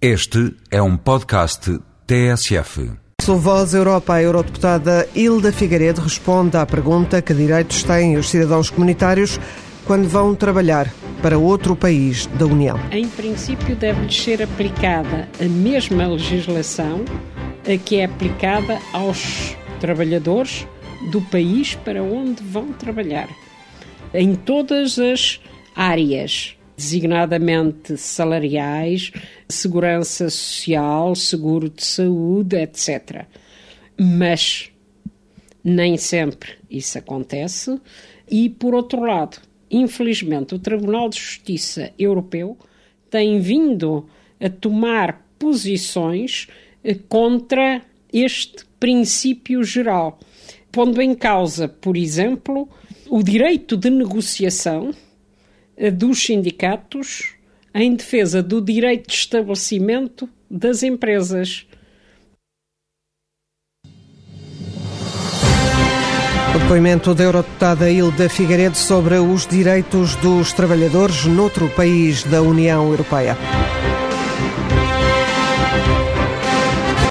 Este é um podcast TSF. Sou Voz Europa, a eurodeputada Hilda Figueiredo responde à pergunta que direitos têm os cidadãos comunitários quando vão trabalhar para outro país da União. Em princípio, deve-lhes ser aplicada a mesma legislação a que é aplicada aos trabalhadores do país para onde vão trabalhar, em todas as áreas designadamente salariais, segurança social, seguro de saúde, etc. Mas nem sempre isso acontece. E, por outro lado, infelizmente, o Tribunal de Justiça Europeu tem vindo a tomar posições eh, contra este princípio geral, pondo em causa, por exemplo, o direito de negociação dos sindicatos em defesa do direito de estabelecimento das empresas. O depoimento da eurodeputada Hilda Figueiredo sobre os direitos dos trabalhadores noutro país da União Europeia.